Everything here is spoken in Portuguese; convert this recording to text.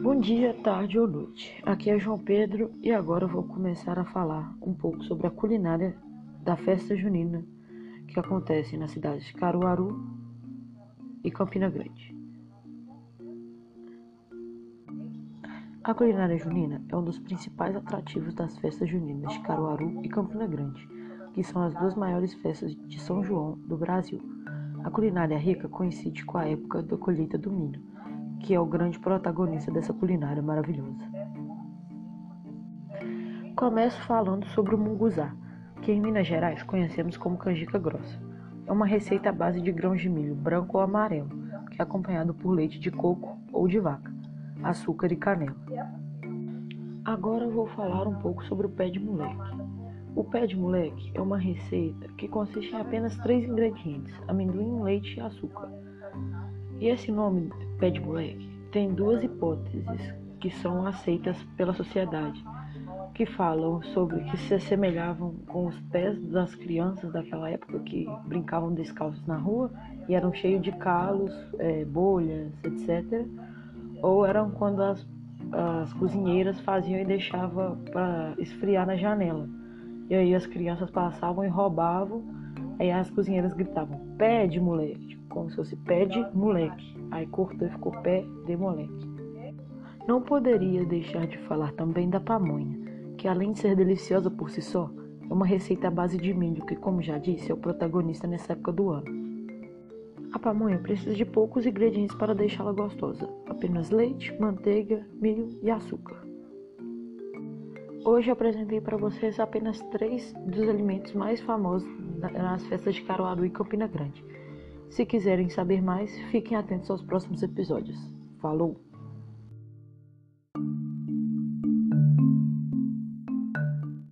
Bom dia, tarde ou noite. Aqui é João Pedro e agora vou começar a falar um pouco sobre a culinária da festa junina que acontece nas cidades de Caruaru e Campina Grande. A culinária junina é um dos principais atrativos das festas juninas de Caruaru e Campina Grande, que são as duas maiores festas de São João do Brasil. A culinária rica coincide com a época da colheita do milho, que é o grande protagonista dessa culinária maravilhosa. Começo falando sobre o munguzá, que em Minas Gerais conhecemos como canjica grossa. É uma receita à base de grãos de milho branco ou amarelo, que é acompanhado por leite de coco ou de vaca, açúcar e canela. Agora vou falar um pouco sobre o pé de moleque. O pé de moleque é uma receita que consiste em apenas três ingredientes: amendoim, leite e açúcar. E esse nome, pé de moleque, tem duas hipóteses que são aceitas pela sociedade que falam sobre que se assemelhavam com os pés das crianças daquela época que brincavam descalços na rua e eram cheios de calos, é, bolhas, etc. Ou eram quando as, as cozinheiras faziam e deixavam para esfriar na janela. E aí as crianças passavam e roubavam, aí as cozinheiras gritavam: pé de moleque, como se fosse pé de moleque. Aí cortou e ficou pé de moleque. Não poderia deixar de falar também da pamonha que além de ser deliciosa por si só, é uma receita à base de milho que, como já disse, é o protagonista nessa época do ano. A pamonha precisa de poucos ingredientes para deixá-la gostosa: apenas leite, manteiga, milho e açúcar. Hoje apresentei para vocês apenas três dos alimentos mais famosos nas festas de Caruaru e Campina Grande. Se quiserem saber mais, fiquem atentos aos próximos episódios. Falou!